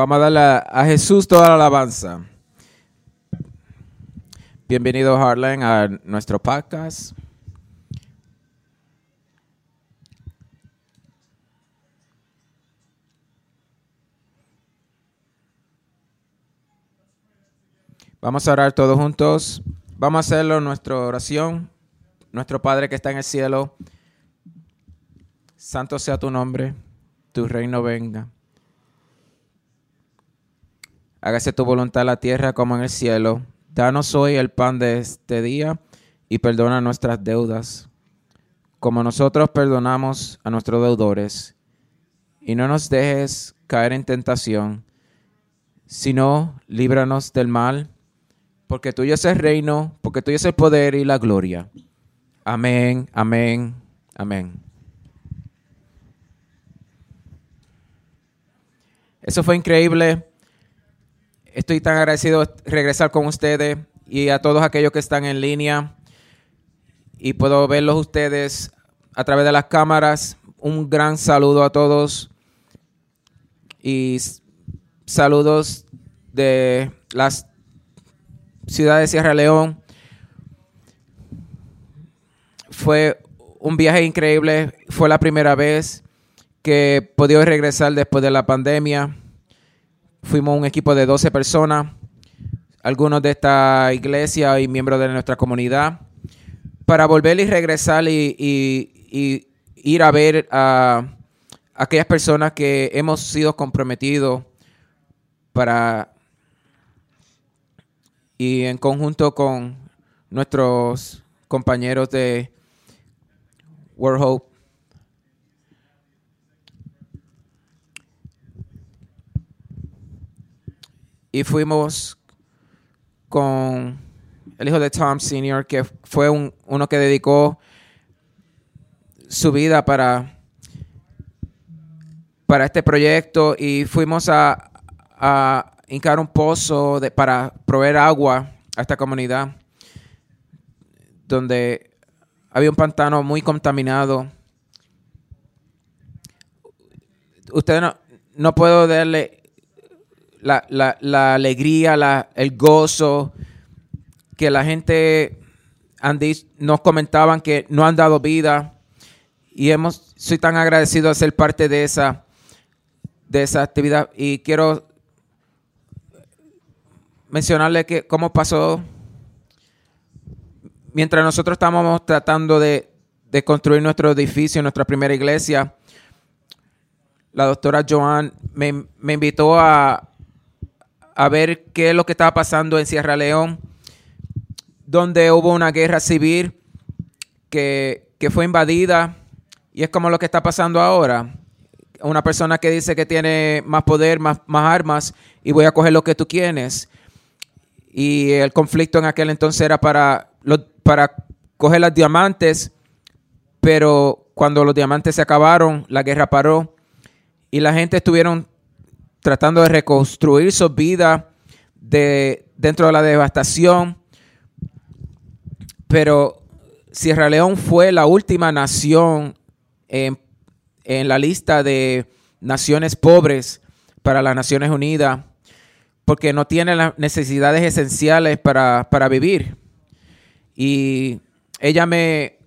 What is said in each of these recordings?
Vamos a darle a Jesús toda la alabanza. Bienvenido, Harlan, a nuestro podcast. Vamos a orar todos juntos. Vamos a hacerlo nuestra oración. Nuestro Padre que está en el cielo, santo sea tu nombre, tu reino venga Hágase tu voluntad en la tierra como en el cielo. Danos hoy el pan de este día y perdona nuestras deudas, como nosotros perdonamos a nuestros deudores. Y no nos dejes caer en tentación, sino líbranos del mal, porque tuyo es el reino, porque tuyo es el poder y la gloria. Amén, amén, amén. Eso fue increíble. Estoy tan agradecido de regresar con ustedes y a todos aquellos que están en línea. Y puedo verlos ustedes a través de las cámaras. Un gran saludo a todos. Y saludos de las ciudades de Sierra León. Fue un viaje increíble. Fue la primera vez que podido regresar después de la pandemia. Fuimos un equipo de 12 personas, algunos de esta iglesia y miembros de nuestra comunidad, para volver y regresar y, ir a ver a aquellas personas que hemos sido comprometidos para y en conjunto con nuestros compañeros de World Hope y fuimos con el hijo de Tom Sr., que fue uno que dedicó su vida para, para este proyecto y fuimos a, a hincar un pozo de, para proveer agua a esta comunidad donde había un pantano muy contaminado. Usted no, no puedo darle la, la, la alegría, la, el gozo, que la gente nos comentaban que no han dado vida y hemos, soy tan agradecido de ser parte de esa, de esa actividad y quiero mencionarle que cómo pasó mientras nosotros estábamos tratando de, de construir nuestro edificio, nuestra primera iglesia, la doctora Joan me, me invitó a, a ver qué es lo que estaba pasando en Sierra León, donde hubo una guerra civil que, fue invadida y es como lo que está pasando ahora. una persona que dice que tiene más poder, más, más armas, y voy a coger lo que tú quieres. Y el conflicto en aquel entonces era para, para coger los diamantes, pero cuando los diamantes se acabaron, la guerra paró y la gente estuvieron tratando de reconstruir su vida de, dentro de la devastación. Pero Sierra León fue la última nación en, la lista de naciones pobres para las Naciones Unidas porque no tiene las necesidades esenciales para, vivir. Y ella me...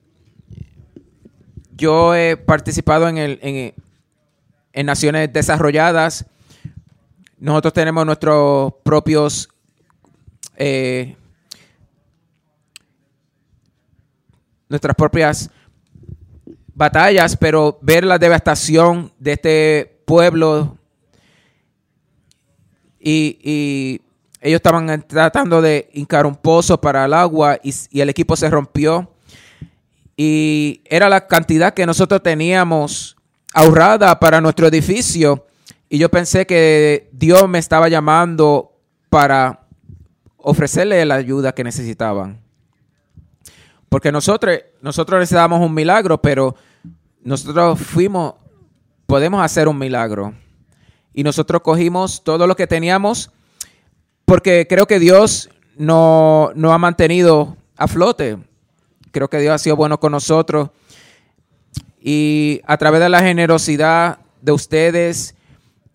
Yo he participado en, el, en naciones desarrolladas. Nosotros tenemos nuestros propios eh, nuestras propias batallas, pero ver la devastación de este pueblo y, ellos estaban tratando de hincar un pozo para el agua y, y, el equipo se rompió. Y era la cantidad que nosotros teníamos ahorrada para nuestro edificio. Y yo pensé que Dios me estaba llamando para ofrecerle la ayuda que necesitaban. Porque nosotros, nosotros necesitamos un milagro, pero nosotros fuimos, podemos hacer un milagro. Y nosotros cogimos todo lo que teníamos, porque creo que Dios no, no ha mantenido a flote. Creo que Dios ha sido bueno con nosotros. Y a través de la generosidad de ustedes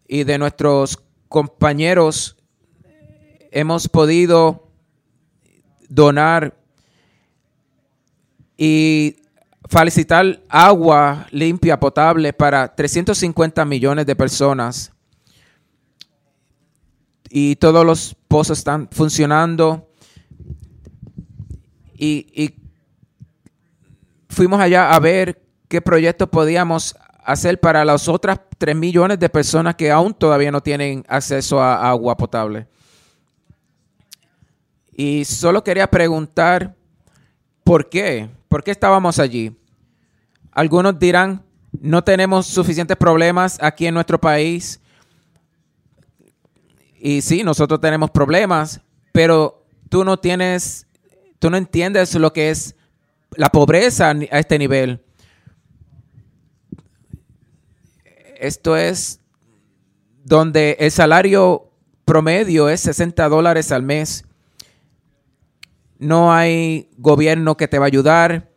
y de nuestros compañeros, hemos podido donar y felicitar agua limpia, potable para 350 millones de personas. Y todos los pozos están funcionando. Y, fuimos allá a ver qué proyectos podíamos hacer para las otras 3 millones de personas que aún todavía no tienen acceso a agua potable. Y solo quería preguntar, ¿por qué? ¿Por qué estábamos allí? Algunos dirán, no tenemos suficientes problemas aquí en nuestro país. Y sí, nosotros tenemos problemas, pero tú no tienes, tú no entiendes lo que es la pobreza a este nivel. Esto es donde el salario promedio es 60 dólares al mes no hay gobierno que te va a ayudar.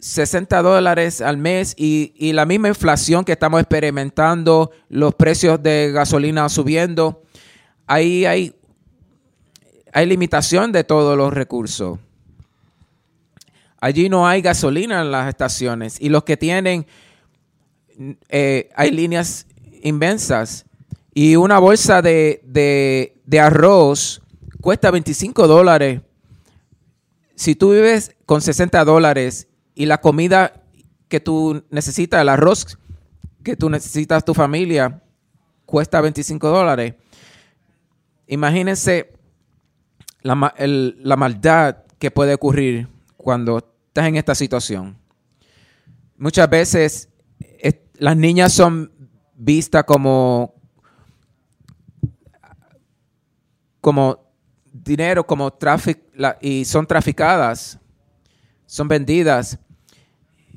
60 dólares al mes y, la misma inflación que estamos experimentando, los precios de gasolina subiendo, ahí hay, hay limitación de todos los recursos. Allí no hay gasolina en las estaciones y los que tienen, eh, hay líneas inmensas y una bolsa de, de arroz cuesta 25 dólares. Si tú vives con 60 dólares y la comida que tú necesitas, el arroz que tú necesitas tu familia, cuesta 25 dólares. Imagínense la, la maldad que puede ocurrir cuando estás en esta situación. Muchas veces las niñas son vistas como, como dinero como tráfico y son traficadas, son vendidas.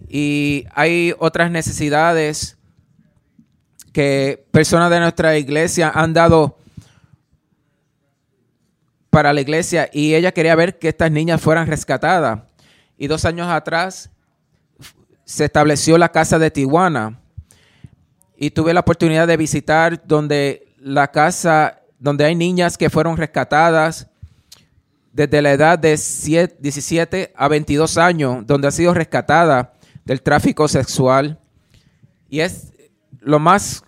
Y hay otras necesidades que personas de nuestra iglesia han dado para la iglesia y ella quería ver que estas niñas fueran rescatadas. Y dos años atrás se estableció la casa de Tijuana y tuve la oportunidad de visitar donde la casa, donde hay niñas que fueron rescatadas desde la edad de 17 a 22 años, donde ha sido rescatada del tráfico sexual. Y es lo más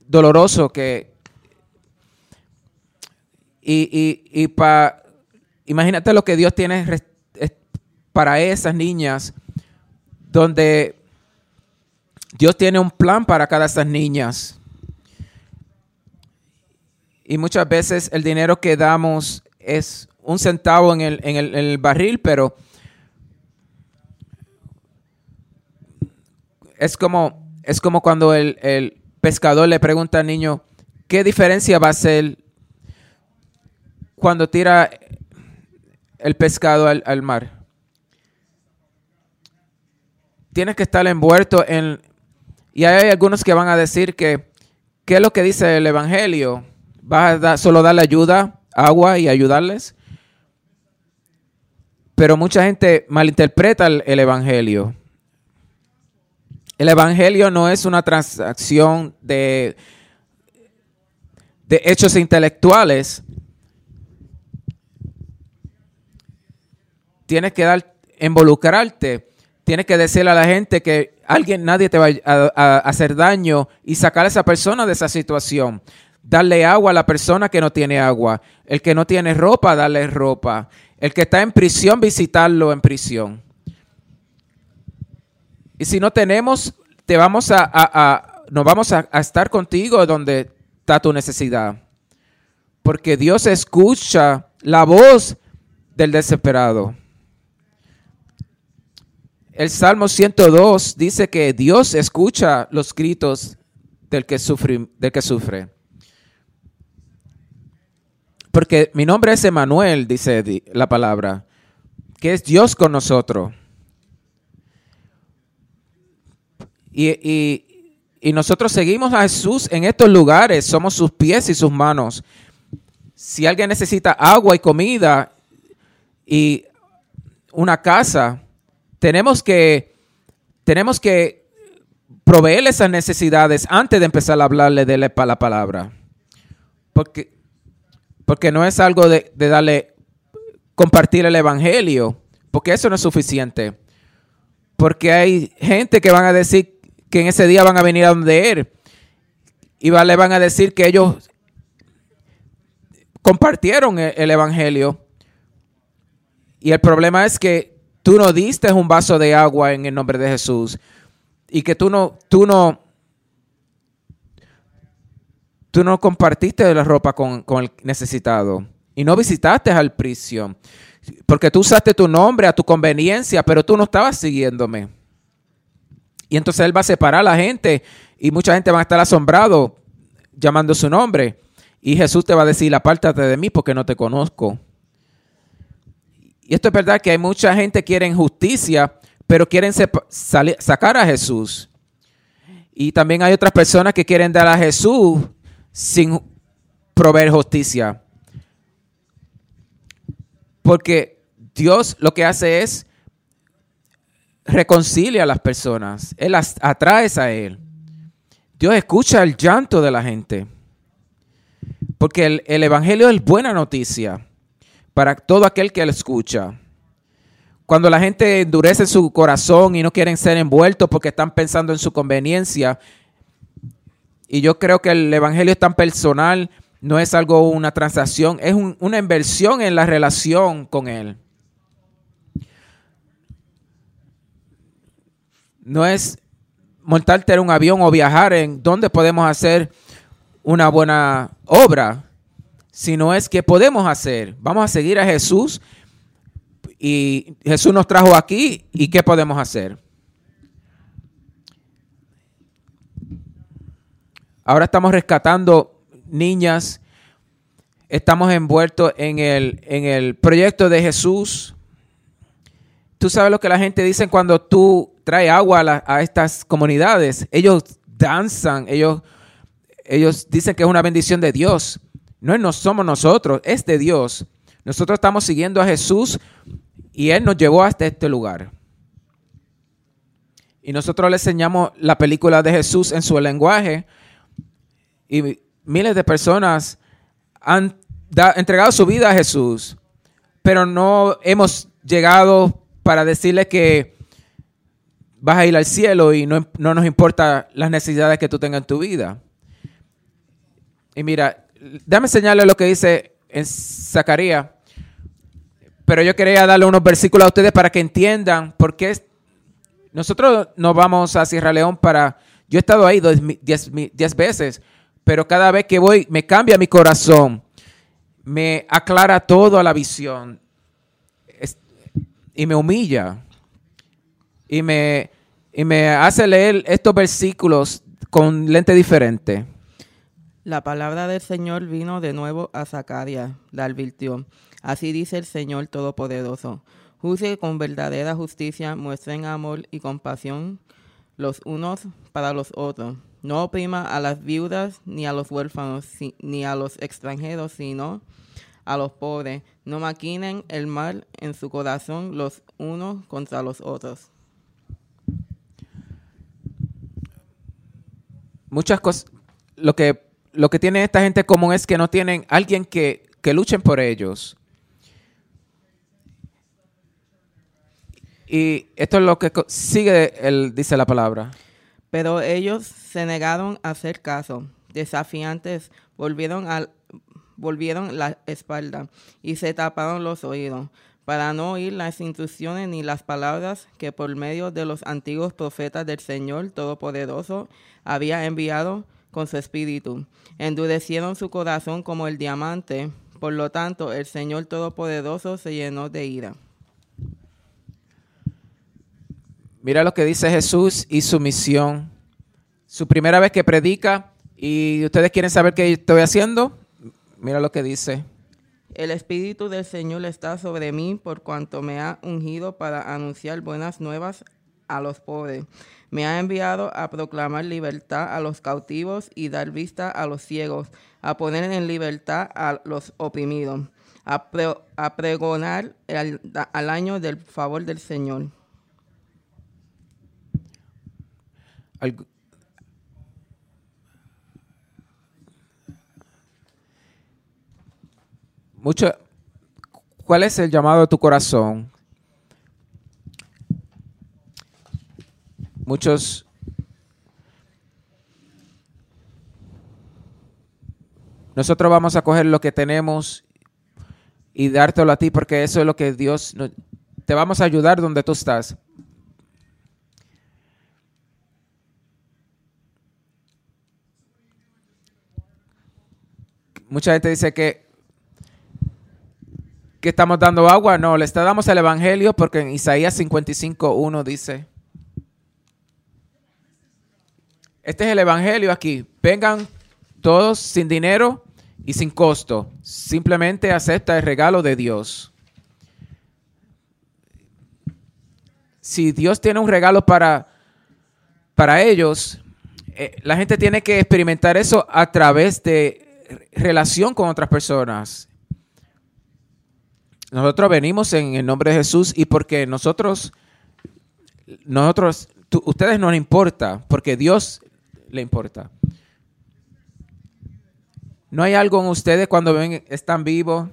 doloroso que... Y, y, para... Imagínate lo que Dios tiene para esas niñas, donde Dios tiene un plan para cada de esas niñas. Y muchas veces el dinero que damos es un centavo en el, barril, pero es como, es como cuando el, el pescador le pregunta al niño, ¿qué diferencia va a ser cuando tira el pescado al, al mar? Tienes que estar envuelto en... Y hay algunos que van a decir que, ¿qué es lo que dice el Evangelio? ¿Vas a dar- solo darle ayuda, agua y ayudarles? Pero mucha gente malinterpreta el, el Evangelio. El Evangelio no es una transacción de, de hechos intelectuales. Tienes que dar, involucrarte. Tienes que decirle a la gente que alguien, nadie te va a, hacer daño y sacar a esa persona de esa situación. Darle agua a la persona que no tiene agua. El que no tiene ropa, darle ropa. El que está en prisión, visitarlo en prisión. Y si no tenemos, te vamos a, a- vamos a estar contigo donde está tu necesidad. Porque Dios escucha la voz del desesperado. El Salmo 102 dice que Dios escucha los gritos del que sufre. Del que sufre. Porque mi nombre es Emanuel, dice di- la palabra, que es Dios con nosotros. Y, y- y nosotros seguimos a Jesús en estos lugares, somos sus pies y sus manos. Si alguien necesita agua y comida y una casa, tenemos que, tenemos que proveerle esas necesidades antes de empezar a hablarle de la, pa- la palabra. Porque, porque no es algo de, darle, compartir el evangelio, porque eso no es suficiente. Porque hay gente que van a decir que en ese día van a venir a donde él y le van a decir que ellos compartieron el evangelio. Y el problema es que tú no diste un vaso de agua en el nombre de Jesús y que tú no, tú no, tú no compartiste la ropa con, con el necesitado y no visitaste al prisión. Porque tú usaste tu nombre a tu conveniencia, pero tú no estabas siguiéndome. Y entonces él va a separar a la gente y mucha gente va a estar asombrado llamando su nombre. Y Jesús te va a decir, apártate de mí porque no te conozco. Y esto es verdad que hay mucha gente que quiere justicia, pero quieren sacar a Jesús. Y también hay otras personas que quieren dar a Jesús sin proveer justicia. Porque Dios lo que hace es reconcilia a las personas. Él las atrae a Él. Dios escucha el llanto de la gente. Porque el, el Evangelio es buena noticia para todo aquel que lo escucha. Cuando la gente endurece su corazón y no quieren ser envueltos porque están pensando en su conveniencia, y yo creo que el Evangelio es tan personal, no es algo, una transacción, es un- una inversión en la relación con Él. No es montarte en un avión o viajar en donde podemos hacer una buena obra, sino es que podemos hacer. Vamos a seguir a Jesús y Jesús nos trajo aquí y ¿qué podemos hacer? Ahora estamos rescatando niñas, estamos envueltos en el, en el proyecto de Jesús. Tú sabes lo que la gente dice cuando tú traes agua a, a estas comunidades. Ellos danzan, ellos, ellos dicen que es una bendición de Dios. No, no somos nosotros, es de Dios. Nosotros estamos siguiendo a Jesús y Él nos llevó hasta este lugar. Y nosotros le enseñamos la película de Jesús en su lenguaje y miles de personas han entregado su vida a Jesús, pero no hemos llegado para decirle que vas a ir al cielo y no, no nos importa las necesidades que tú tengas en tu vida. Y mira, déjame enseñarle lo que dice en Zacarías, pero yo quería darle unos versículos a ustedes para que entiendan por qué nosotros nos vamos a Sierra León para... Yo he estado ahí dos mi- diez, mi- diez veces, pero cada vez que voy me cambia mi corazón, me aclara todo a la visión y me humilla y me, y me hace leer estos versículos con lente diferente. La palabra del Señor vino de nuevo a Zacarías, la advirtió. Así dice el Señor Todopoderoso. Juzgue con verdadera justicia, muestren amor y compasión los unos para los otros. No oprima a las viudas, ni a los huérfanos, ni a los extranjeros, sino a los pobres. No maquinen el mal en su corazón los unos contra los otros. Muchas cosas, lo que, lo que tiene esta gente común es que no tienen alguien que, que luchen por ellos. Y esto es lo que sigue, el, dice la palabra. Pero ellos se negaron a hacer caso. Desafiantes volvieron, al, volvieron la espalda y se taparon los oídos para no oír las instrucciones ni las palabras que por medio de los antiguos profetas del Señor Todopoderoso había enviado con su espíritu. Endurecieron su corazón como el diamante, por lo tanto el Señor Todopoderoso se llenó de ira. Mira lo que dice Jesús y su misión. Su primera vez que predica y ustedes quieren saber qué estoy haciendo. Mira lo que dice. El Espíritu del Señor está sobre mí por cuanto me ha ungido para anunciar buenas nuevas a los pobres. Me ha enviado a proclamar libertad a los cautivos y dar vista a los ciegos, a poner en libertad a los oprimidos, a, pregonar al año del favor del Señor. mucho, ¿cuál es el llamado de tu corazón? Muchos nosotros vamos a coger lo que tenemos y dártelo a ti porque eso es lo que Dios te vamos a ayudar donde tú estás. Mucha gente dice que, que estamos dando agua. No, le damos el Evangelio porque en Isaías 55.1 dice, este es el Evangelio aquí. Vengan todos sin dinero y sin costo. Simplemente acepta el regalo de Dios. Si Dios tiene un regalo para, para ellos, eh, la gente tiene que experimentar eso a través de relación con otras personas. Nosotros venimos en el nombre de Jesús y porque nosotros, nosotros, ustedes no les importa, porque Dios le importa. No hay algo en ustedes cuando ven, están vivos,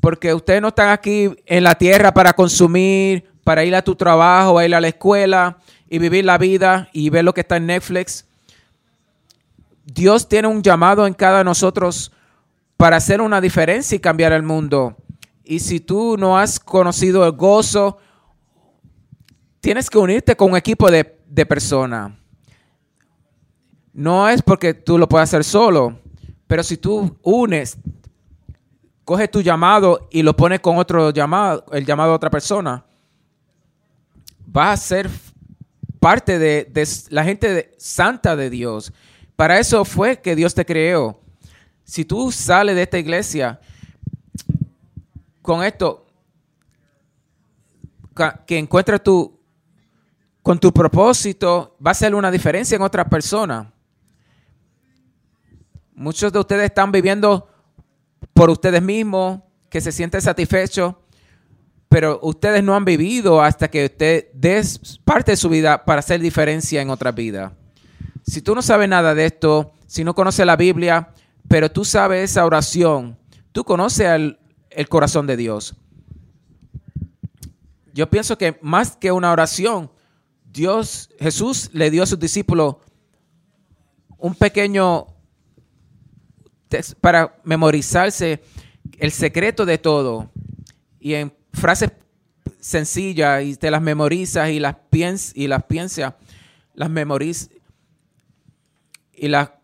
porque ustedes no están aquí en la tierra para consumir, para ir a tu trabajo, a ir a la escuela y vivir la vida y ver lo que está en Netflix. Dios tiene un llamado en cada nosotros para hacer una diferencia y cambiar el mundo. Y si tú no has conocido el gozo, tienes que unirte con un equipo de, de personas. No es porque tú lo puedas hacer solo, pero si tú unes, coges tu llamado y lo pones con otro llamado, el llamado de otra persona, vas a ser parte de, la gente santa de Dios. Para eso fue que Dios te creó. Si tú sales de esta iglesia con esto, que encuentres tu, con tu propósito, va a ser una diferencia en otra persona. Muchos de ustedes están viviendo por ustedes mismos, que se sienten satisfechos, pero ustedes no han vivido hasta que usted des parte de su vida para hacer diferencia en otra vida. Si tú no sabes nada de esto, si no conoces la Biblia, pero tú sabes esa oración, tú conoces el, el corazón de Dios. Yo pienso que más que una oración, Dios, Jesús le dio a sus discípulos un pequeño para memorizarse el secreto de todo. Y en frases sencillas y te las memorizas y las piensas y las piensas, las memorizas y la,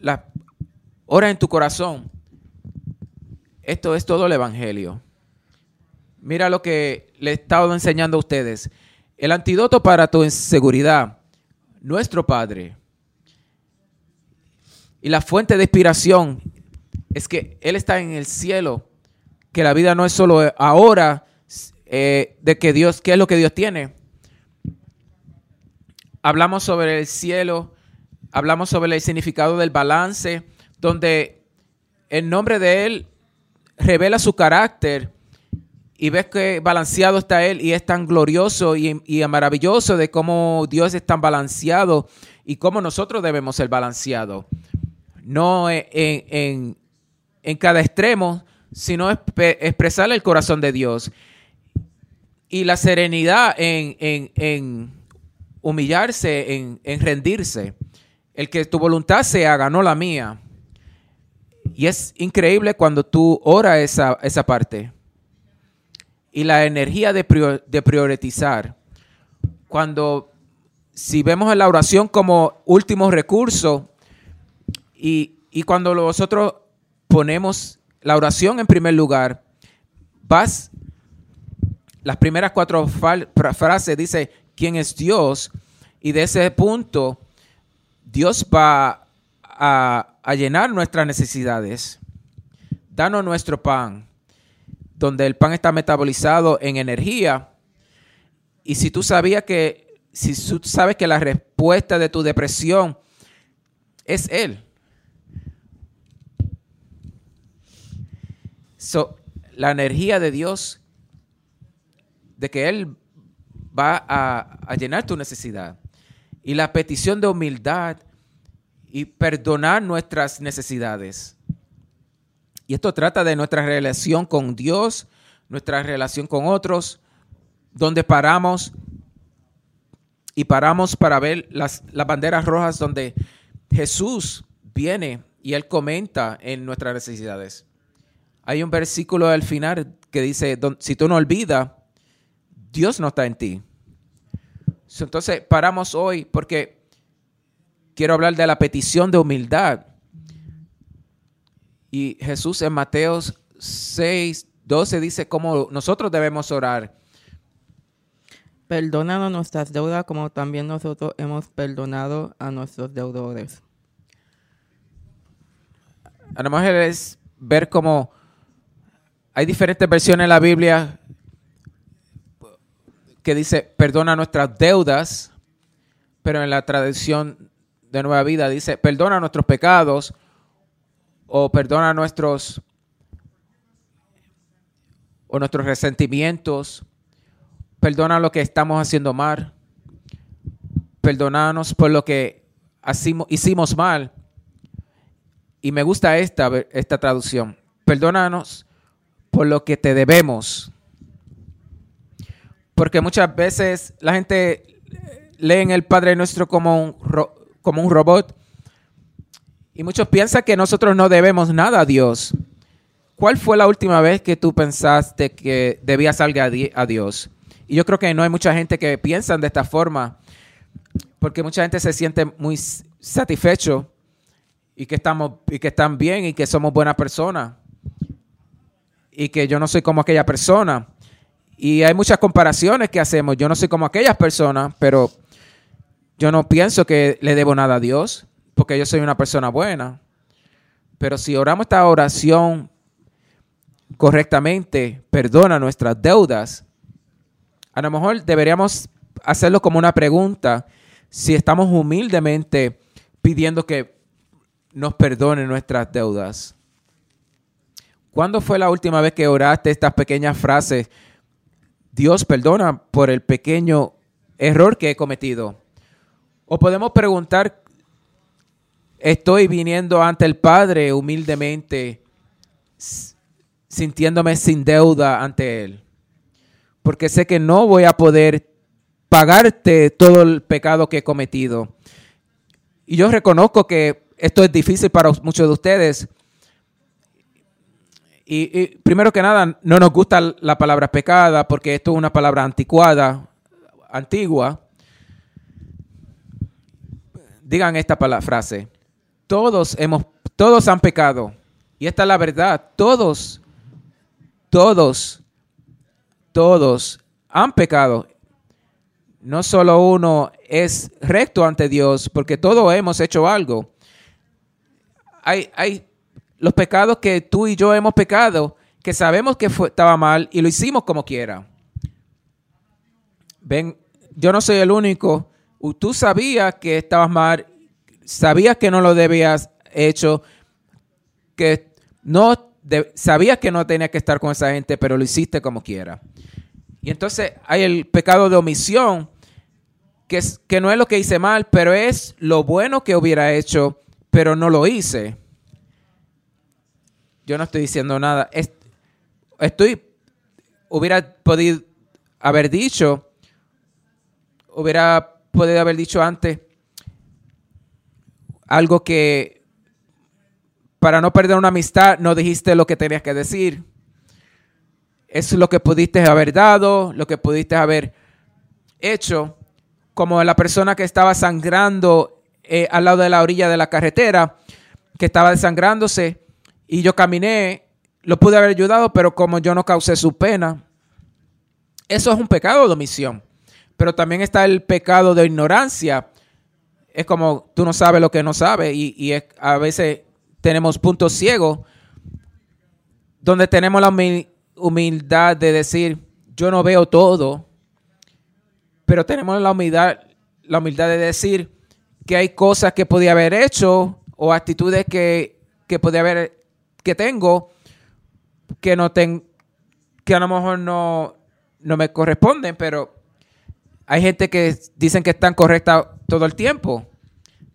la ora en tu corazón. Esto es todo el Evangelio. Mira lo que le he estado enseñando a ustedes. El antídoto para tu inseguridad, nuestro Padre. Y la fuente de inspiración es que Él está en el cielo, que la vida no es solo ahora eh, de que Dios, ¿qué es lo que Dios tiene? Hablamos sobre el cielo, hablamos sobre el significado del balance, donde el nombre de Él revela su carácter y ves que balanceado está Él y es tan glorioso y, y, maravilloso de cómo Dios es tan balanceado y cómo nosotros debemos ser balanceados. No en, en, en, cada extremo, sino expresar el corazón de Dios. Y la serenidad en, en humillarse, en, rendirse. El que tu voluntad se haga, no la mía. Y es increíble cuando tú oras esa, esa parte y la energía de, de priorizar. Cuando, si vemos la oración como último recurso y, cuando nosotros ponemos la oración en primer lugar, vas, las primeras cuatro frases dice, ¿quién es Dios? Y de ese punto, Dios va a, a llenar nuestras necesidades. Danos nuestro pan donde el pan está metabolizado en energía. Y si tú sabías que, si tú sabes que la respuesta de tu depresión es Él. La energía de Dios, de que Él va a, a llenar tu necesidad. Y la petición de humildad y perdonar nuestras necesidades. Y esto trata de nuestra relación con Dios, nuestra relación con otros, donde paramos y paramos para ver las, las banderas rojas donde Jesús viene y Él comenta en nuestras necesidades. Hay un versículo al final que dice, si tú no olvidas, Dios no está en ti. Entonces paramos hoy porque quiero hablar de la petición de humildad. Y Jesús en Mateo 6, 12 dice cómo nosotros debemos orar. Perdónanos nuestras deudas como también nosotros hemos perdonado a nuestros deudores. A lo mejor es ver cómo hay diferentes versiones en la Biblia que dice perdona nuestras deudas, pero en la tradición de Nueva Vida dice perdona nuestros pecados o perdona nuestros o nuestros resentimientos, perdona lo que estamos haciendo mal, perdónanos por lo que hicimos mal. Y me gusta esta, esta traducción, perdónanos por lo que te debemos. Porque muchas veces la gente lee en el Padre Nuestro como un, como un robot y muchos piensan que nosotros no debemos nada a Dios. ¿Cuál fue la última vez que tú pensaste que debías algo a Dios? Y yo creo que no hay mucha gente que piensa de esta forma, porque mucha gente se siente muy satisfecho y que estamos y que están bien y que somos buenas personas y que yo no soy como aquella persona. Y hay muchas comparaciones que hacemos. Yo no soy como aquellas personas, pero yo no pienso que le debo nada a Dios porque yo soy una persona buena. Pero si oramos esta oración correctamente, perdona nuestras deudas, a lo mejor deberíamos hacerlo como una pregunta, si estamos humildemente pidiendo que nos perdone nuestras deudas. ¿Cuándo fue la última vez que oraste estas pequeñas frases? Dios perdona por el pequeño error que he cometido. O podemos preguntar Estoy viniendo ante el Padre humildemente, sintiéndome sin deuda ante Él. Porque sé que no voy a poder pagarte todo el pecado que he cometido. Y yo reconozco que esto es difícil para muchos de ustedes. Y, primero que nada, no nos gusta la palabra pecada porque esto es una palabra anticuada, antigua. Digan esta frase. Todos hemos, todos han pecado. Y esta es la verdad. Todos, todos, todos han pecado. no solo uno es recto ante Dios, porque todos hemos hecho algo. Hay, hay los pecados que tú y yo hemos pecado, que sabemos que estaba mal y lo hicimos como quiera. Ven, yo no soy el único. Tú sabías que estabas mal, sabías que no lo debías hecho, que no sabías que no tenías que estar con esa gente, pero lo hiciste como quiera. Y entonces hay el pecado de omisión, que, es, que no es lo que hice mal, pero es lo bueno que hubiera hecho, pero no lo hice. Yo no estoy diciendo nada. Estoy, hubiera podido haber dicho, hubiera podido haber dicho antes algo que para no perder una amistad no dijiste lo que tenías que decir. Es lo que pudiste haber dado, lo que pudiste haber hecho, como la persona que estaba sangrando eh, al lado de la orilla de la carretera, que estaba desangrándose, y yo caminé, lo pude haber ayudado, pero como yo no causé su pena, eso es un pecado de omisión. Pero también está el pecado de ignorancia. Es como tú no sabes lo que no sabes y, y a veces tenemos puntos ciegos donde tenemos la humildad de decir, yo no veo todo, pero tenemos la humildad, la humildad de decir que hay cosas que podía haber hecho o actitudes que, que podía haber, que tengo, que no ten, que a lo mejor no, no me corresponden, pero hay gente que dicen que están correctas todo el tiempo,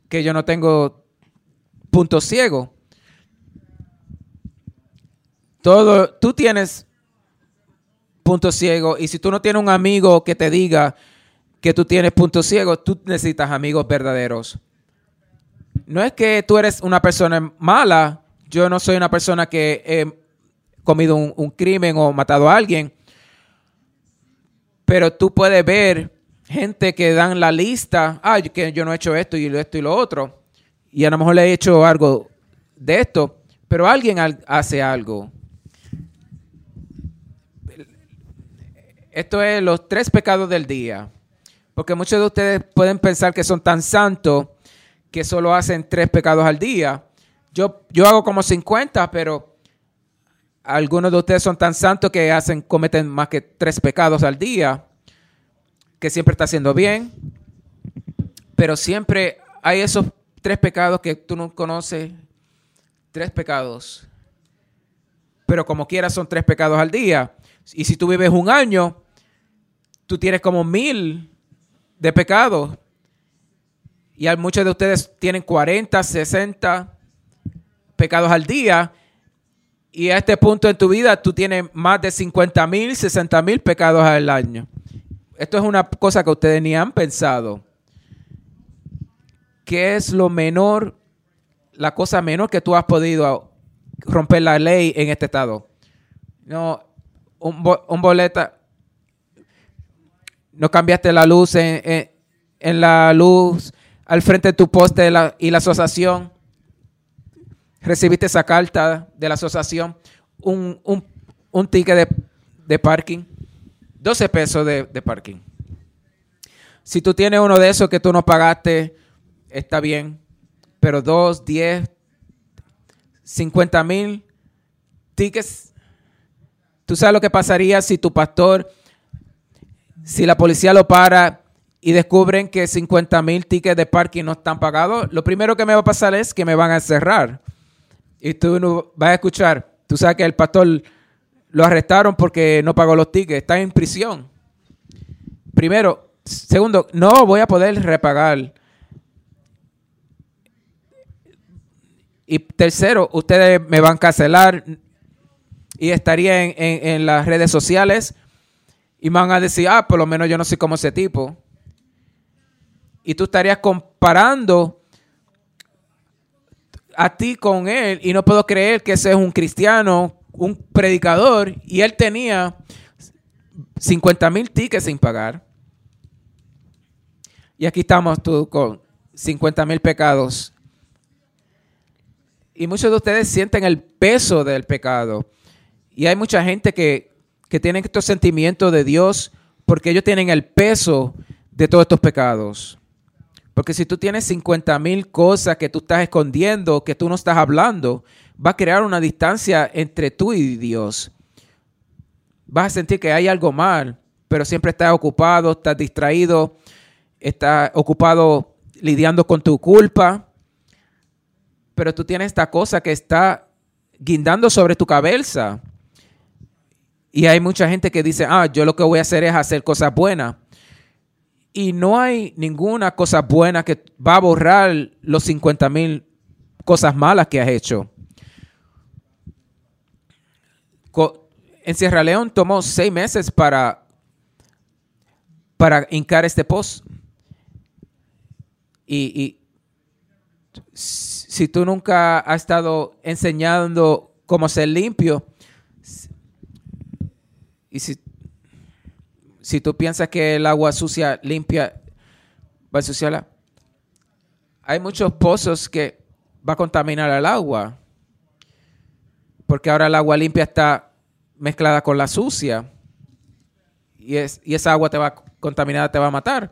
que yo no tengo puntos ciegos. Todo, tú tienes puntos ciegos y si tú no tienes un amigo que te diga que tú tienes puntos ciegos, tú necesitas amigos verdaderos. No es que tú eres una persona mala, yo no soy una persona que he comido un, crimen o matado a alguien, pero tú puedes ver gente que dan la lista, ay, que yo no he hecho esto y esto y lo otro, y a lo mejor le he hecho algo de esto, pero alguien hace algo. Esto es los tres pecados del día. Porque muchos de ustedes pueden pensar que son tan santos que solo hacen tres pecados al día. Yo, yo hago como 50, pero algunos de ustedes son tan santos que hacen, cometen más que tres pecados al día, que siempre está haciendo bien. Pero siempre hay esos tres pecados que tú no conoces. Tres pecados. Pero como quiera son tres pecados al día. Y si tú vives un año, tú tienes como mil de pecados. Y muchos de ustedes tienen 40, 60 pecados al día. Y a este punto en tu vida tú tienes más de 50 mil, 60 mil pecados al año. Esto es una cosa que ustedes ni han pensado. ¿Qué es lo menor, la cosa menor que tú has podido romper la ley en este estado? No, un, un boleta, no cambiaste la luz en, la luz al frente de tu poste y la asociación. Recibiste esa carta de la asociación, un, un, ticket de, parking, 12 pesos de, de parking. Si tú tienes uno de esos que tú no pagaste, está bien, pero 2, 10, 50 mil tickets. ¿Tú sabes lo que pasaría si tu pastor si la policía lo para y descubren que 50 mil tickets de parking no están pagados, lo primero que me va a pasar es que me van a cerrar. Y tú no vas a escuchar, tú sabes que el pastor lo arrestaron porque no pagó los tickets, está en prisión. Primero, segundo, no voy a poder repagar. Y tercero, ustedes me van a cancelar y estaría en, en las redes sociales y van a decir, ah, por lo menos yo no soy como ese tipo. Y tú estarías comparando a ti con él y no puedo creer que ese es un cristiano, un predicador, y él tenía 50 mil tickets sin pagar. Y aquí estamos tú con 50 mil pecados. Y muchos de ustedes sienten el peso del pecado. Y hay mucha gente que que tienen estos sentimientos de Dios porque ellos tienen el peso de todos estos pecados. Porque si tú tienes 50 mil cosas que tú estás escondiendo, que tú no estás hablando, va a crear una distancia entre tú y Dios. Vas a sentir que hay algo mal, pero siempre estás ocupado, estás distraído, estás ocupado lidiando con tu culpa. Pero tú tienes esta cosa que está guindando sobre tu cabeza. Y hay mucha gente que dice, ah, yo lo que voy a hacer es hacer cosas buenas. Y no hay ninguna cosa buena que va a borrar los 50 mil cosas malas que has hecho. En Sierra León tomó seis meses para, para hincar este post. Y, y si tú nunca has estado enseñando cómo ser limpio, y si, si tú piensas que el agua sucia limpia va a ensuciarla, hay muchos pozos que va a contaminar el agua. Porque ahora el agua limpia está mezclada con la sucia. Y, es, y esa agua te va contaminada, te va a matar.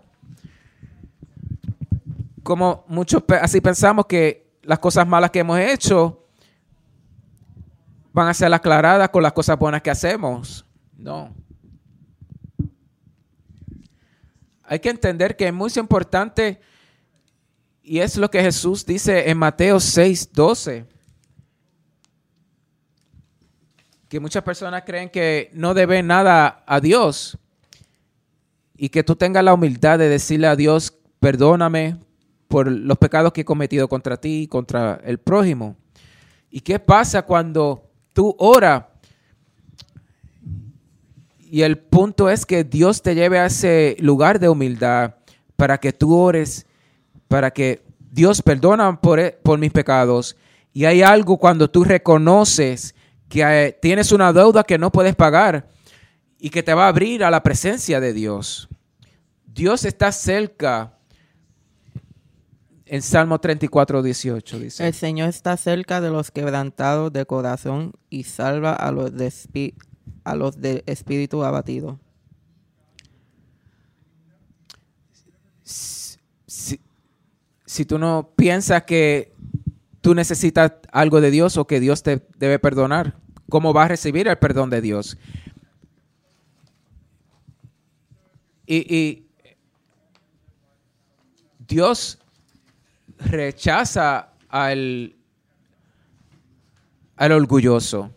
Como muchos así pensamos que las cosas malas que hemos hecho van a ser aclaradas con las cosas buenas que hacemos. No. Hay que entender que es muy importante y es lo que Jesús dice en Mateo 6, 12. Que muchas personas creen que no deben nada a Dios y que tú tengas la humildad de decirle a Dios, perdóname por los pecados que he cometido contra ti y contra el prójimo. ¿Y qué pasa cuando tú oras y el punto es que Dios te lleve a ese lugar de humildad para que tú ores, para que Dios perdona por, e, mis pecados. Y hay algo cuando tú reconoces que eh, tienes una deuda que no puedes pagar y que te va a abrir a la presencia de Dios. Dios está cerca. En Salmo 34, 18 dice. El Señor está cerca de los quebrantados de corazón y salva a los despidos a los de espíritu abatido. Si, tú no piensas que tú necesitas algo de Dios o que Dios te debe perdonar, ¿cómo vas a recibir el perdón de Dios? Y, y Dios rechaza al, al orgulloso.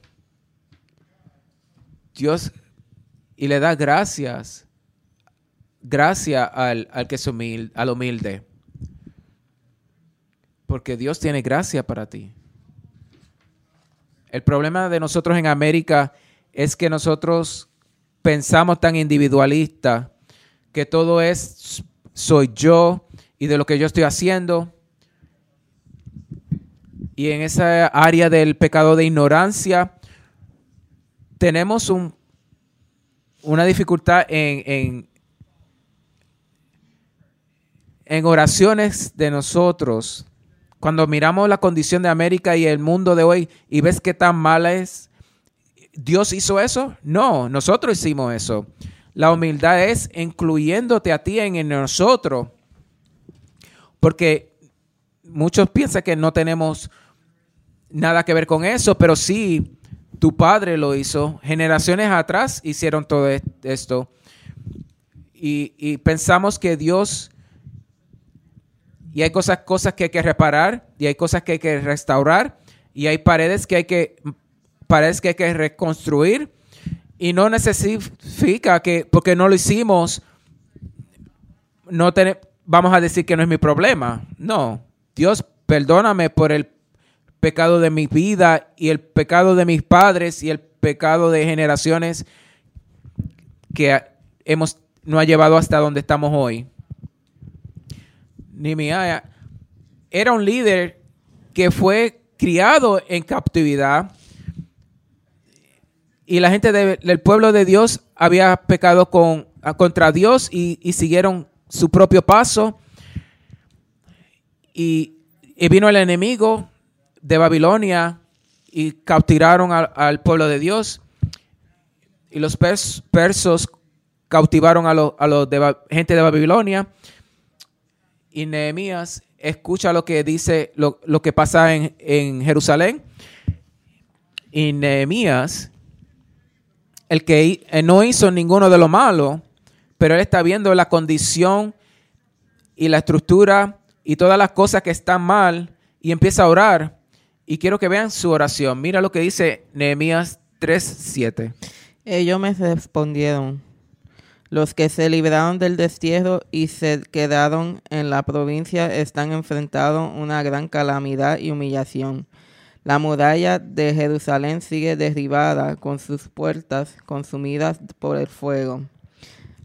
Dios y le da gracias, gracias al, que es humilde, al humilde. Porque Dios tiene gracia para ti. El problema de nosotros en América es que nosotros pensamos tan individualista que todo es soy yo y de lo que yo estoy haciendo. Y en esa área del pecado de ignorancia, tenemos un, una dificultad en, en, oraciones de nosotros. Cuando miramos la condición de América y el mundo de hoy y ves qué tan mala es, ¿Dios hizo eso? No, nosotros hicimos eso. La humildad es incluyéndote a ti en, en nosotros. Porque muchos piensan que no tenemos nada que ver con eso, pero sí tu padre lo hizo, generaciones atrás hicieron todo esto. Y, pensamos que Dios, y hay cosas, cosas que hay que reparar, y hay cosas que hay que restaurar, y hay paredes que hay que, paredes que hay que reconstruir, y no necesita que, porque no lo hicimos, no vamos a decir que no es mi problema. No, Dios, perdóname por el pecado de mi vida y el pecado de mis padres y el pecado de generaciones que hemos, no ha llevado hasta donde estamos hoy. Nehemiah era un líder que fue criado en captividad y la gente del pueblo de Dios había pecado con, contra Dios y, siguieron su propio paso. Y, vino el enemigo de Babilonia y capturaron al, pueblo de Dios. Y los persos cautivaron a los, a los de gente de Babilonia. Y Nehemías escucha lo que dice, lo, lo que pasa en, en Jerusalén. Y Nehemías, el que eh, no hizo ninguno de lo malo, pero él está viendo la condición y la estructura y todas las cosas que están mal y empieza a orar. Y quiero que vean su oración. Mira lo que dice Nehemías 3:7. Ellos me respondieron, los que se libraron del destierro y se quedaron en la provincia están enfrentando una gran calamidad y humillación. La muralla de Jerusalén sigue derribada con sus puertas consumidas por el fuego.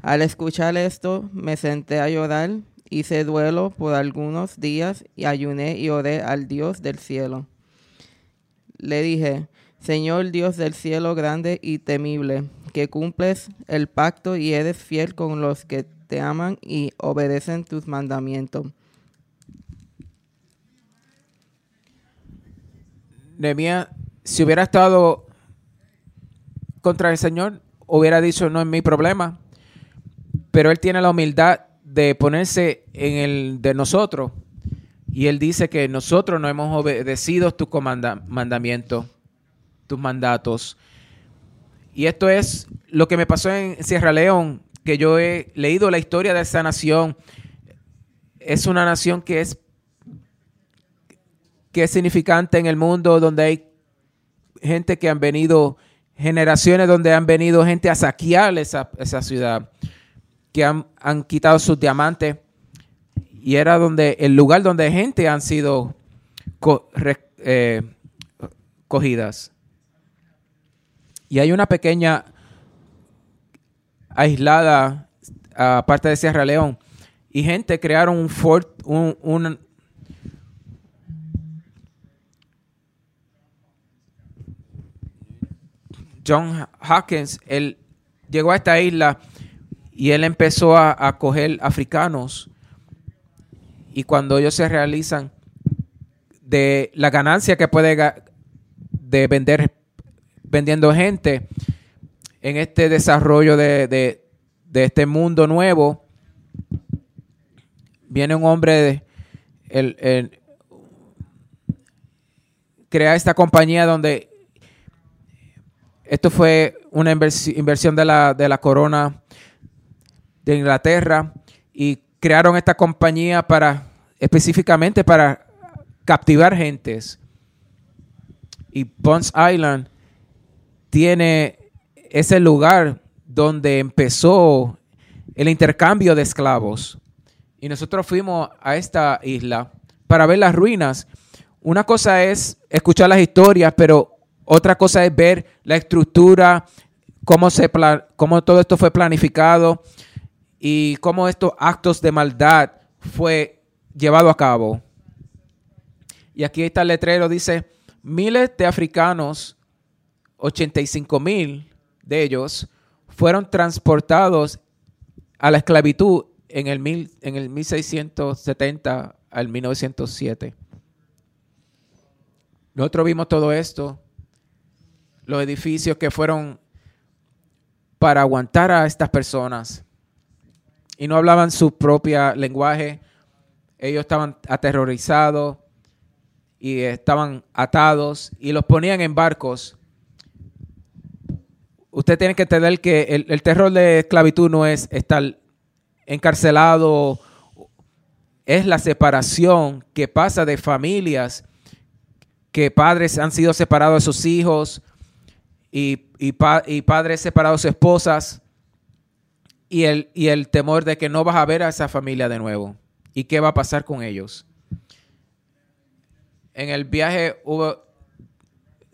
Al escuchar esto, me senté a llorar, hice duelo por algunos días y ayuné y oré al Dios del cielo. Le dije, Señor Dios del cielo grande y temible, que cumples el pacto y eres fiel con los que te aman y obedecen tus mandamientos. Nehemías, si hubiera estado contra el Señor, hubiera dicho, no es mi problema. Pero él tiene la humildad de ponerse en el de nosotros. Y él dice que nosotros no hemos obedecido tus mandamientos, tus mandatos. Y esto es lo que me pasó en Sierra León, que yo he leído la historia de esa nación. Es una nación que es que es significante en el mundo, donde hay gente que han venido, generaciones donde han venido gente a saquear esa, esa ciudad, que han, han quitado sus diamantes, y era donde el lugar donde gente han sido eh, cogidas. Y hay una pequeña aislada aparte de Sierra León, y gente crearon un fort, un, un John Hawkins, él llegó a esta isla y él empezó a, a coger africanos y cuando ellos se realizan de la ganancia que puede de vender vendiendo gente en este desarrollo de, de- este mundo nuevo viene un hombre de- el- el- crea esta compañía donde esto fue una inversi- inversión de la, de la corona de Inglaterra y crearon esta compañía para específicamente para captivar gentes. Y Bones Island tiene ese lugar donde empezó el intercambio de esclavos. Y nosotros fuimos a esta isla para ver las ruinas. Una cosa es escuchar las historias, pero otra cosa es ver la estructura, cómo, se cómo todo esto fue planificado y cómo estos actos de maldad fue llevado a cabo. Y aquí está el letrero, dice, miles de africanos, 85 mil de ellos, fueron transportados a la esclavitud en el, mil, en el 1670 al 1907. Nosotros vimos todo esto, los edificios que fueron para aguantar a estas personas y no hablaban su propio lenguaje. Ellos estaban aterrorizados y estaban atados y los ponían en barcos. Usted tiene que entender que el, terror de esclavitud no es estar encarcelado, es la separación que pasa de familias que padres han sido separados de sus hijos y, y, pa- y padres separados de sus esposas y el, y el temor de que no vas a ver a esa familia de nuevo y qué va a pasar con ellos. En el viaje hubo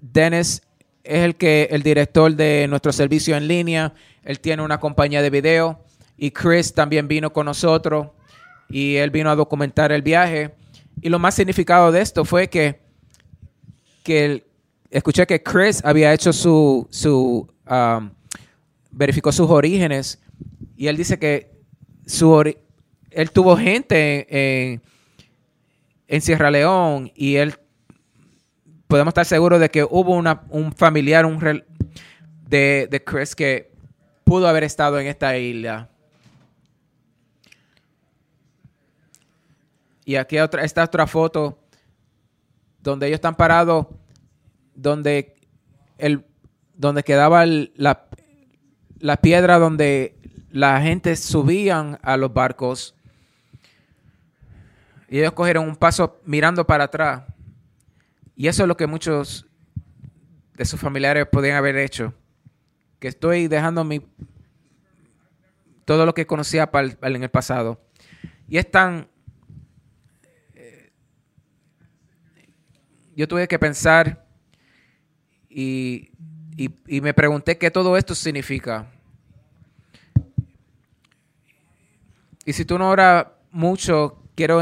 Dennis es el que el director de nuestro servicio en línea. Él tiene una compañía de video y Chris también vino con nosotros y él vino a documentar el viaje. Y lo más significado de esto fue que, que escuché que Chris había hecho su, su um, verificó sus orígenes y él dice que su él tuvo gente en, Sierra León y él podemos estar seguros de que hubo una, un familiar un rel- de, de Chris que pudo haber estado en esta isla. Y aquí otra, esta otra foto donde ellos están parados, donde, el, donde quedaba la, la piedra donde la gente subían a los barcos. Y ellos cogieron un paso mirando para atrás. Y eso es lo que muchos de sus familiares podían haber hecho. Que estoy dejando mi, todo lo que conocía en el pasado. Y es tan... Eh, yo tuve que pensar y, y, me pregunté qué todo esto significa. Y si tú no oras mucho, quiero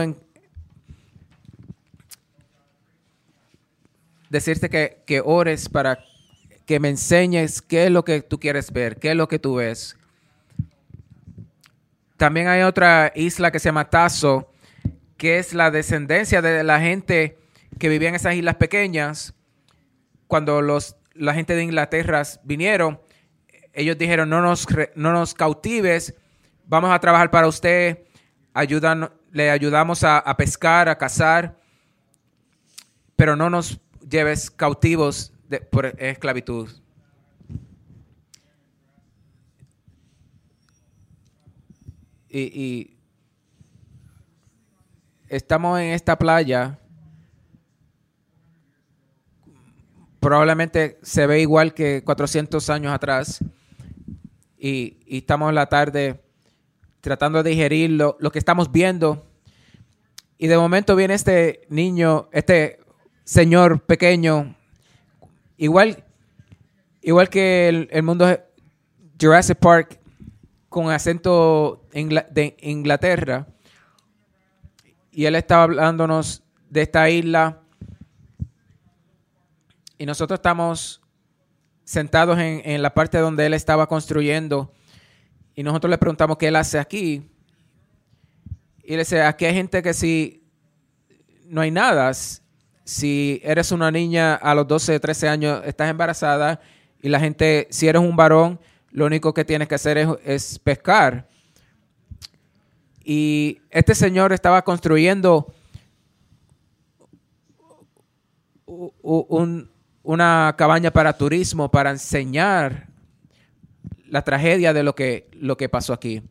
decirte que, que ores para que me enseñes qué es lo que tú quieres ver, qué es lo que tú ves. También hay otra isla que se llama Tazo, que es la descendencia de la gente que vivía en esas islas pequeñas. Cuando los, la gente de Inglaterra vinieron, ellos dijeron, no nos, no nos cautives, vamos a trabajar para usted, ayudan, le ayudamos a, pescar, a cazar, pero no nos lleves cautivos de, por esclavitud. Y, y, estamos en esta playa. Probablemente se ve igual que 400 años atrás. Y, y estamos en la tarde tratando de digerir lo, lo que estamos viendo. Y de momento viene este niño, este señor pequeño, igual, igual que el, mundo Jurassic Park con acento de Inglaterra, y él estaba hablándonos de esta isla, y nosotros estamos sentados en, en la parte donde él estaba construyendo, y nosotros le preguntamos qué él hace aquí, y le dice, aquí hay gente que si no hay nada, si eres una niña a los 12, 13 años, estás embarazada y la gente, si eres un varón, lo único que tienes que hacer es, pescar. Y este señor estaba construyendo una cabaña para turismo para enseñar la tragedia de lo que, lo que pasó aquí.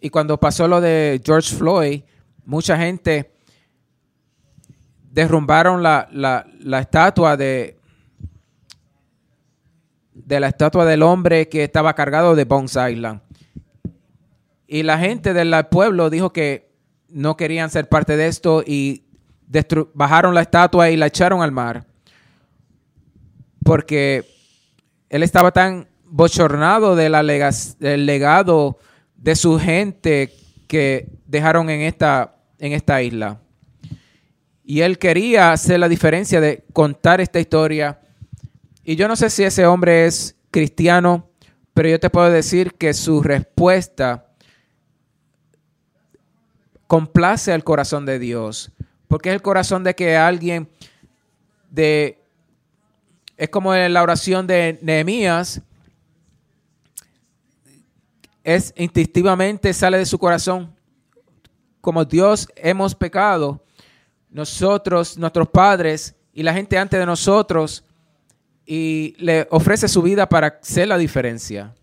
Y cuando pasó lo de George Floyd, mucha gente derrumbaron la, estatua de, de la estatua del hombre que estaba cargado de Bones Island. Y la gente del pueblo dijo que no querían ser parte de esto y bajaron la estatua y la echaron al mar. Porque él estaba tan bochornado de la del legado de su gente que dejaron en esta, en esta isla. Y él quería hacer la diferencia de contar esta historia. Y yo no sé si ese hombre es cristiano, pero yo te puedo decir que su respuesta complace al corazón de Dios. Porque es el corazón de que alguien de... Es como en la oración de Nehemías, es instintivamente sale de su corazón. Como Dios hemos pecado, nosotros, nuestros padres y la gente antes de nosotros, y le ofrece su vida para hacer la diferencia.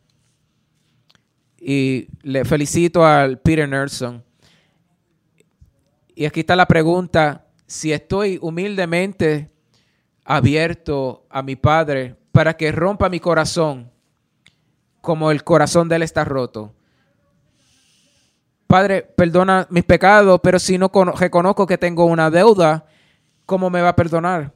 Y le felicito al Peter Nelson. Y aquí está la pregunta, si estoy humildemente abierto a mi Padre para que rompa mi corazón como el corazón de él está roto. Padre, perdona mis pecados, pero si no reconozco que tengo una deuda, ¿cómo me va a perdonar?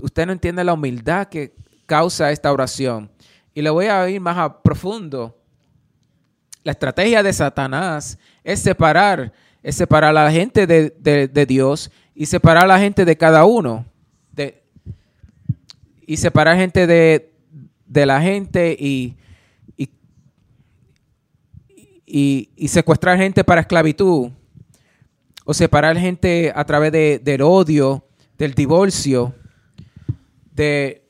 Usted no entiende la humildad que causa esta oración. Y le voy a ir más a profundo. La estrategia de Satanás es separar, es separar a la gente de, Dios y separar a la gente de cada uno. De, y separar gente de, de la gente y, y, secuestrar gente para esclavitud o separar gente a través de, del odio del divorcio, de,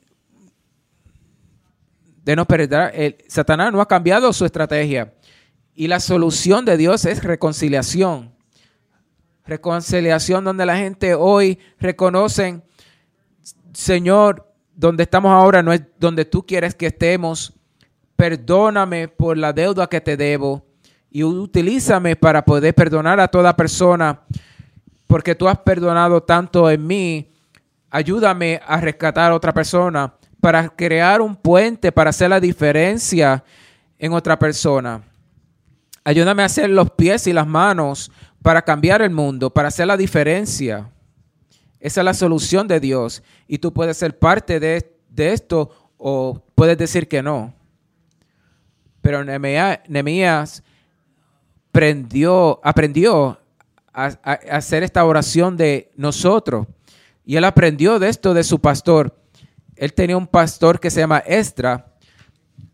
de no perder. El, Satanás no ha cambiado su estrategia. Y la solución de Dios es reconciliación. Reconciliación donde la gente hoy reconocen, Señor, donde estamos ahora no es donde tú quieres que estemos. Perdóname por la deuda que te debo y utilízame para poder perdonar a toda persona, porque tú has perdonado tanto en mí. Ayúdame a rescatar a otra persona para crear un puente, para hacer la diferencia en otra persona. Ayúdame a hacer los pies y las manos para cambiar el mundo, para hacer la diferencia. Esa es la solución de Dios. Y tú puedes ser parte de, esto o puedes decir que no. Pero Nehemías aprendió, aprendió a, hacer esta oración de nosotros. Y él aprendió de esto de su pastor. Él tenía un pastor que se llama Estra,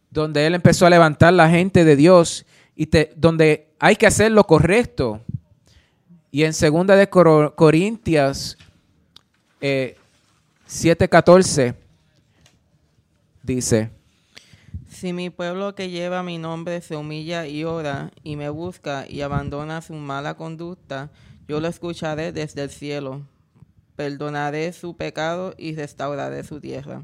donde él empezó a levantar la gente de Dios y donde hay que hacer lo correcto. Y en segunda de Corintias eh, 7:14 dice, si mi pueblo que lleva mi nombre se humilla y ora y me busca y abandona su mala conducta, yo lo escucharé desde el cielo, perdonaré su pecado y restauraré su tierra.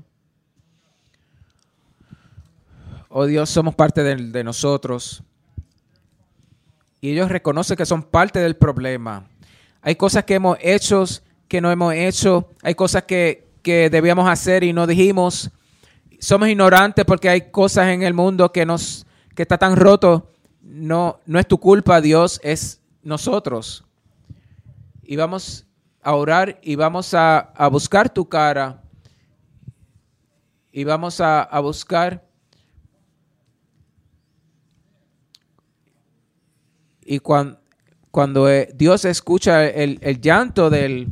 Oh Dios, somos parte de, de nosotros. Y ellos reconocen que son parte del problema. Hay cosas que hemos hecho que no hemos hecho. Hay cosas que, que debíamos hacer y no dijimos somos ignorantes porque hay cosas en el mundo que nos que está tan roto. No, no es tu culpa, Dios, es nosotros. Y vamos a orar y vamos a, a buscar tu cara. Y vamos a, a buscar. Y cuando, cuando eh, Dios escucha el, el llanto del,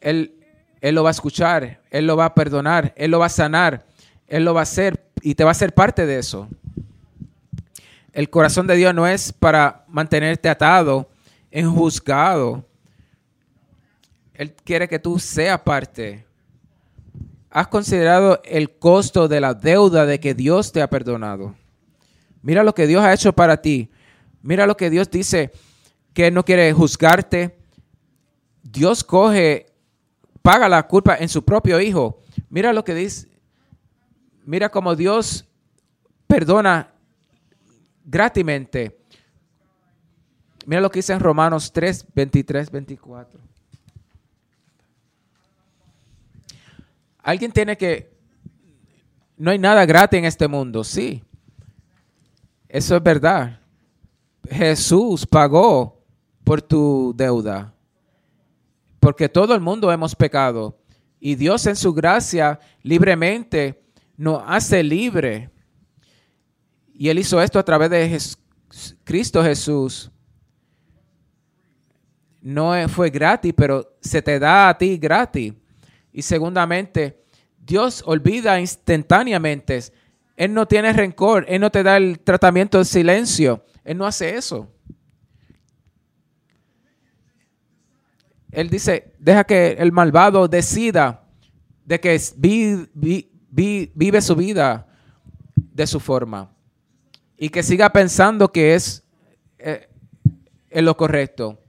el, él lo va a escuchar, Él lo va a perdonar, Él lo va a sanar, Él lo va a hacer y te va a hacer parte de eso. El corazón de Dios no es para mantenerte atado, enjuzgado. Él quiere que tú seas parte. ¿Has considerado el costo de la deuda de que Dios te ha perdonado? Mira lo que Dios ha hecho para ti. Mira lo que Dios dice, que no quiere juzgarte. Dios coge paga la culpa en su propio hijo. Mira lo que dice. Mira cómo Dios perdona gratismente. Mira lo que dice en Romanos 3, 23, 24. Alguien tiene que... No hay nada gratis en este mundo, sí. Eso es verdad. Jesús pagó por tu deuda porque todo el mundo hemos pecado y Dios en su gracia libremente nos hace libre. Y Él hizo esto a través de Cristo Jesús. No fue gratis, pero se te da a ti gratis. Y segundamente, Dios olvida instantáneamente. Él no tiene rencor, Él no te da el tratamiento de silencio. Él no hace eso. Él dice, deja que el malvado decida de que vive su vida de su forma y que siga pensando que es eh, lo correcto.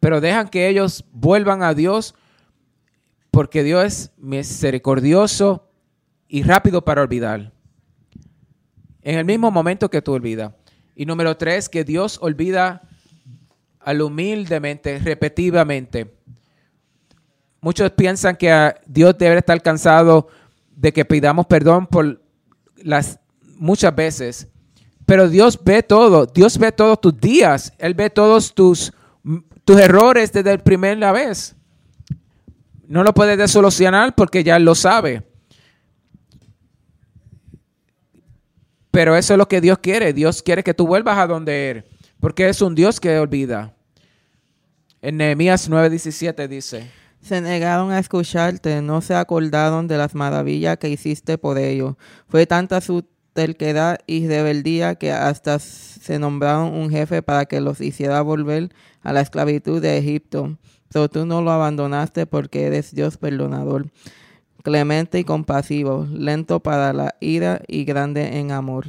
Pero dejan que ellos vuelvan a Dios porque Dios es misericordioso y rápido para olvidar. En el mismo momento que tú olvidas. Y número tres, que Dios olvida al humildemente, repetidamente. Muchos piensan que Dios debe estar cansado de que pidamos perdón por las muchas veces. Pero Dios ve todo, Dios ve todos tus días, Él ve todos tus, tus errores desde la primera vez. No lo puedes solucionar porque ya lo sabe. Pero eso es lo que Dios quiere. Dios quiere que tú vuelvas a donde Él. Porque es un Dios que olvida. En Nehemías 9:17 dice, se negaron a escucharte, no se acordaron de las maravillas que hiciste por ellos. Fue tanta su terquedad y rebeldía que hasta se nombraron un jefe para que los hiciera volver a la esclavitud de Egipto. Pero tú no lo abandonaste porque eres Dios perdonador, clemente y compasivo, lento para la ira y grande en amor.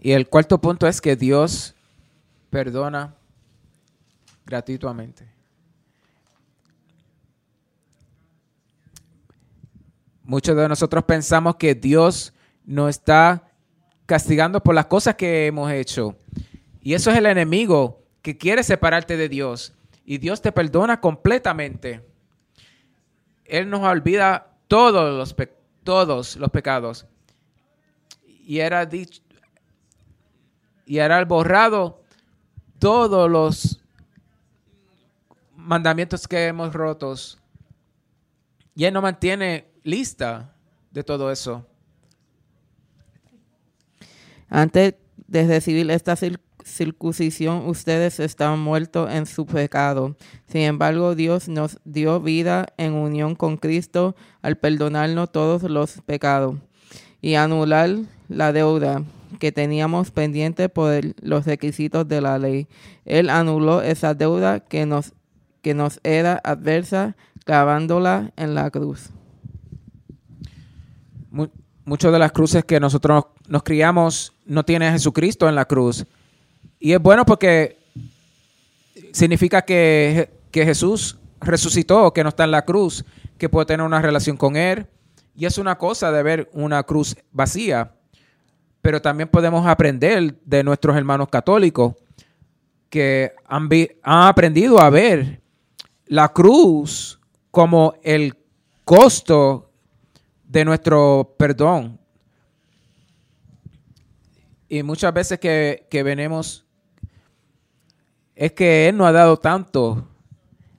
Y el cuarto punto es que Dios perdona gratuitamente. Muchos de nosotros pensamos que Dios nos está castigando por las cosas que hemos hecho. Y eso es el enemigo que quiere separarte de Dios. Y Dios te perdona completamente. Él nos olvida todos los, todos los pecados. Y era dicho, y hará borrado todos los mandamientos que hemos rotos. Y Él nos mantiene lista de todo eso. Antes de recibir esta circuncisión, ustedes estaban muertos en su pecado. Sin embargo, Dios nos dio vida en unión con Cristo al perdonarnos todos los pecados y anular la deuda que teníamos pendiente por los requisitos de la ley. Él anuló esa deuda que nos, que nos era adversa, clavándola en la cruz. Muchas de las cruces que nosotros nos criamos no tiene a Jesucristo en la cruz. Y es bueno porque significa que, que Jesús resucitó, que no está en la cruz, que puede tener una relación con Él. Y es una cosa de ver una cruz vacía pero también podemos aprender de nuestros hermanos católicos que han, aprendido a ver la cruz como el costo de nuestro perdón. Y muchas veces que, que venimos es que Él no ha dado tanto.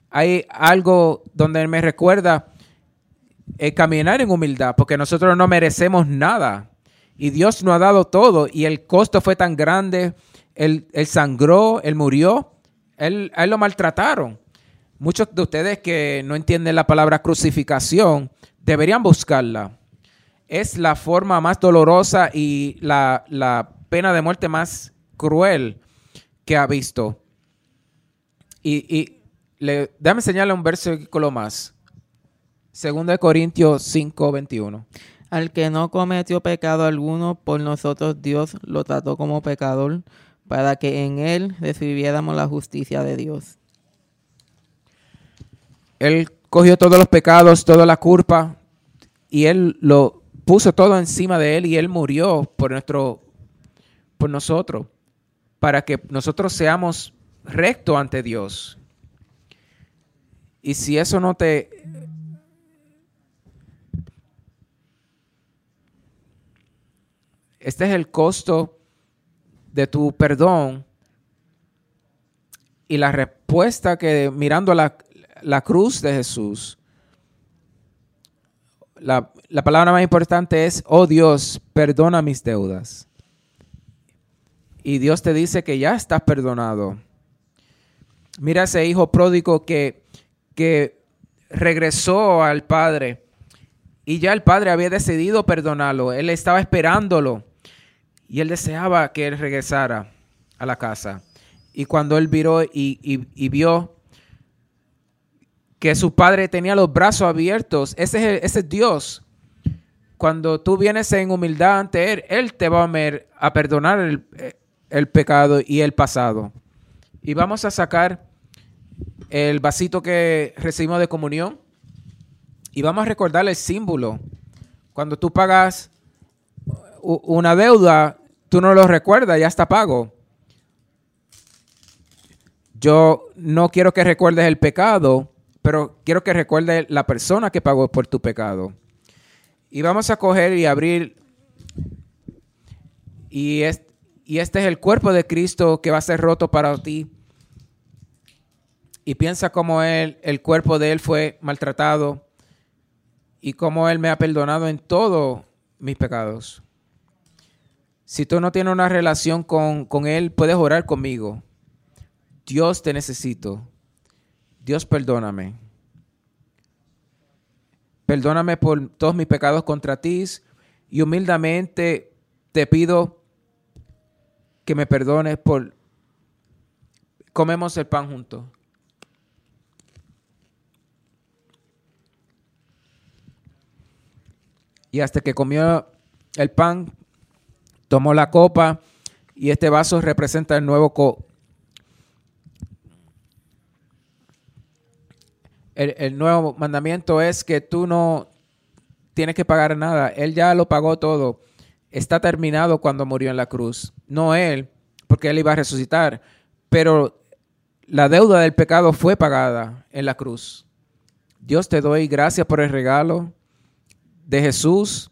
Hay algo donde Él me recuerda el caminar en humildad, porque nosotros no merecemos nada. Y Dios nos ha dado todo y el costo fue tan grande. Él, sangró, él murió, él, él lo maltrataron. Muchos de ustedes que no entienden la palabra crucificación deberían buscarla. Es la forma más dolorosa y la, pena de muerte más cruel que ha visto. Y, y le, déjame enseñarle un versículo más. Segundo de Corintios 5, 21. Al que no cometió pecado alguno, por nosotros Dios lo trató como pecador, para que en él recibiéramos la justicia de Dios. Él cogió todos los pecados, toda la culpa, y él lo puso todo encima de él y él murió por nuestro por nosotros para que nosotros seamos rectos ante Dios. Y si eso no te Este es el costo de tu perdón. Y la respuesta que mirando la, la cruz de Jesús, la, la, palabra más importante es, oh Dios, perdona mis deudas. Y Dios te dice que ya estás perdonado. Mira ese hijo pródigo que, que regresó al Padre y ya el Padre había decidido perdonarlo. Él estaba esperándolo. Y él deseaba que él regresara a la casa. Y cuando él viró y, vio que su padre tenía los brazos abiertos, ese es, ese Dios. Cuando tú vienes en humildad ante Él, Él te va a, perdonar el, el pecado y el pasado. Y vamos a sacar el vasito que recibimos de comunión y vamos a recordar el símbolo. Cuando tú pagas una deuda, tú no lo recuerdas, ya está pago. Yo no quiero que recuerdes el pecado, pero quiero que recuerdes la persona que pagó por tu pecado. Y vamos a coger y abrir. Y, y este es el cuerpo de Cristo que va a ser roto para ti. Y piensa cómo él, el cuerpo de él fue maltratado y cómo él me ha perdonado en todos mis pecados. Si tú no tienes una relación con, Él, puedes orar conmigo. Dios te necesito. Dios perdóname. Perdóname por todos mis pecados contra ti y humildemente te pido que me perdones por comemos el pan juntos. Y hasta que comió el pan, tomó la copa y este vaso representa el nuevo co el, el nuevo mandamiento es que tú no tienes que pagar nada. Él ya lo pagó todo. Está terminado cuando murió en la cruz. No él, porque él iba a resucitar, pero la deuda del pecado fue pagada en la cruz. Dios te doy gracias por el regalo de Jesús,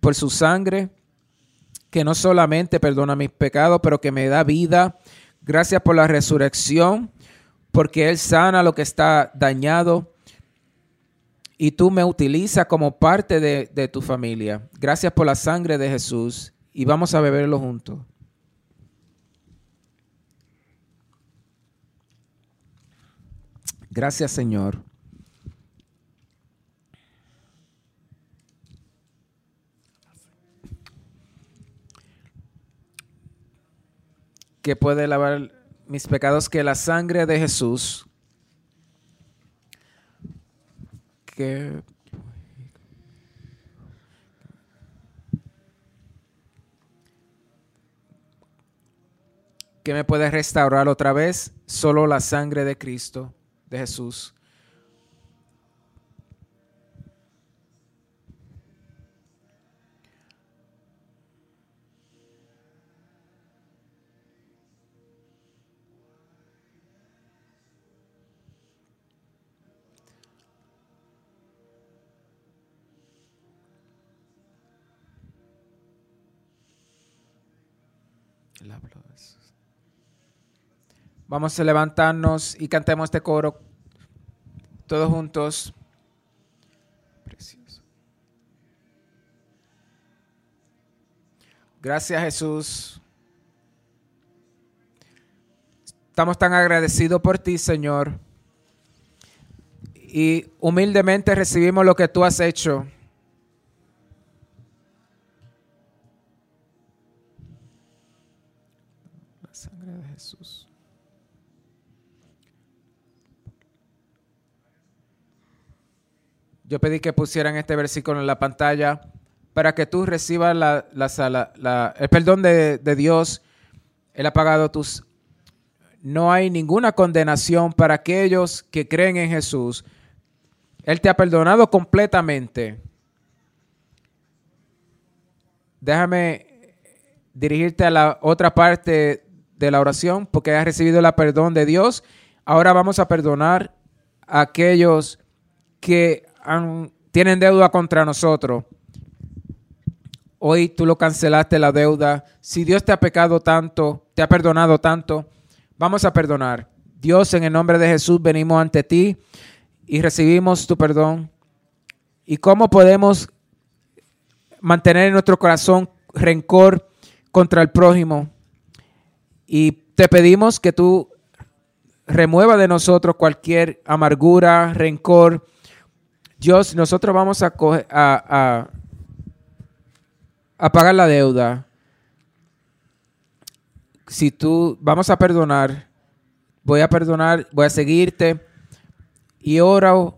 por su sangre, que no solamente perdona mis pecados, pero que me da vida. Gracias por la resurrección, porque Él sana lo que está dañado y tú me utilizas como parte de, de tu familia. Gracias por la sangre de Jesús y vamos a beberlo juntos. Gracias Señor. Que puede lavar mis pecados, que la sangre de Jesús, que que me puede restaurar otra vez, solo la sangre de Cristo de Jesús. Vamos a levantarnos y cantemos este coro todos juntos. Precioso. Gracias Jesús. Estamos tan agradecidos por ti, Señor. Y humildemente recibimos lo que tú has hecho. Yo pedí que pusieran este versículo en la pantalla para que tú recibas la, la, el perdón de, de Dios. Él ha pagado tus... No hay ninguna condenación para aquellos que creen en Jesús. Él te ha perdonado completamente. Déjame dirigirte a la otra parte de la oración porque has recibido el perdón de Dios. Ahora vamos a perdonar a aquellos que tienen deuda contra nosotros. Hoy tú lo cancelaste la deuda. Si Dios te ha pecado tanto, te ha perdonado tanto, vamos a perdonar. Dios, en el nombre de Jesús, venimos ante ti y recibimos tu perdón. ¿Y cómo podemos mantener en nuestro corazón rencor contra el prójimo? Y te pedimos que tú remueva de nosotros cualquier amargura, rencor, Dios, nosotros vamos a, pagar la deuda. Si tú, vamos a perdonar, voy a perdonar, voy a seguirte y oro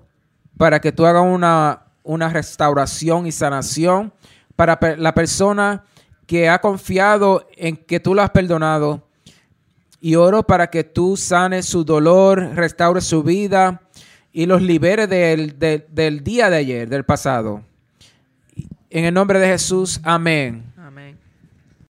para que tú hagas una, restauración y sanación para la persona que ha confiado en que tú lo has perdonado. Y oro para que tú sanes su dolor, restaures su vida y los libere del, día de ayer, del pasado. En el nombre de Jesús, amén.